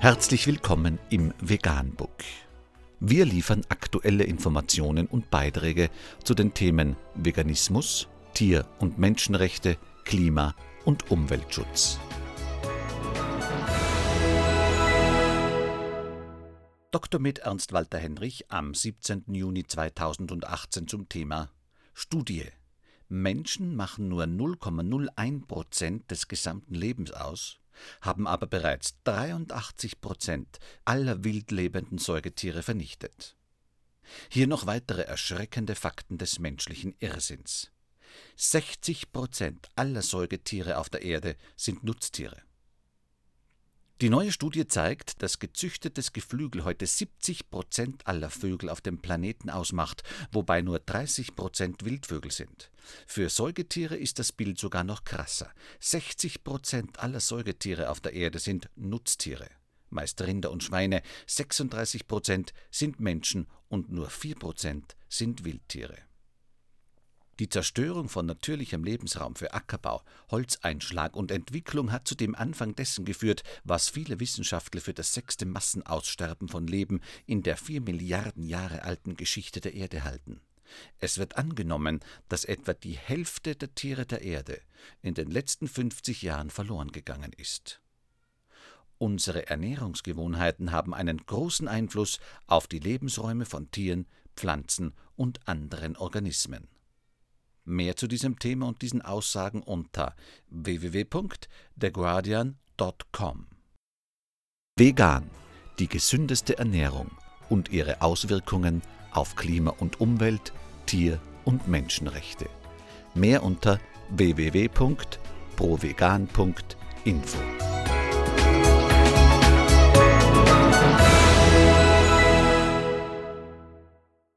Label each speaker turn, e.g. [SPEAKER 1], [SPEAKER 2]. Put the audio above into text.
[SPEAKER 1] Herzlich willkommen im Veganbook. Wir liefern aktuelle Informationen und Beiträge zu den Themen Veganismus, Tier- und Menschenrechte, Klima- und Umweltschutz. Dr. mit Ernst Walter Henrich am 17. Juni 2018 zum Thema Studie. Menschen machen nur 0,01 Prozent des gesamten Lebens aus, haben aber bereits 83 Prozent aller wildlebenden Säugetiere vernichtet. Hier noch weitere erschreckende Fakten des menschlichen Irrsinns. 60 Prozent aller Säugetiere auf der Erde sind Nutztiere. Die neue Studie zeigt, dass gezüchtetes Geflügel heute 70 Prozent aller Vögel auf dem Planeten ausmacht, wobei nur 30 Prozent Wildvögel sind. Für Säugetiere ist das Bild sogar noch krasser. 60 Prozent aller Säugetiere auf der Erde sind Nutztiere. Meist Rinder und Schweine, 36 Prozent sind Menschen und nur 4 Prozent sind Wildtiere. Die Zerstörung von natürlichem Lebensraum für Ackerbau, Holzeinschlag und Entwicklung hat zu dem Anfang dessen geführt, was viele Wissenschaftler für das sechste Massenaussterben von Leben in der vier Milliarden Jahre alten Geschichte der Erde halten. Es wird angenommen, dass etwa die Hälfte der Tiere der Erde in den letzten 50 Jahren verloren gegangen ist. Unsere Ernährungsgewohnheiten haben einen großen Einfluss auf die Lebensräume von Tieren, Pflanzen und anderen Organismen. Mehr zu diesem Thema und diesen Aussagen unter www.theguardian.com. Vegan, die gesündeste Ernährung und ihre Auswirkungen auf Klima und Umwelt, Tier- und Menschenrechte. Mehr unter www.provegan.info.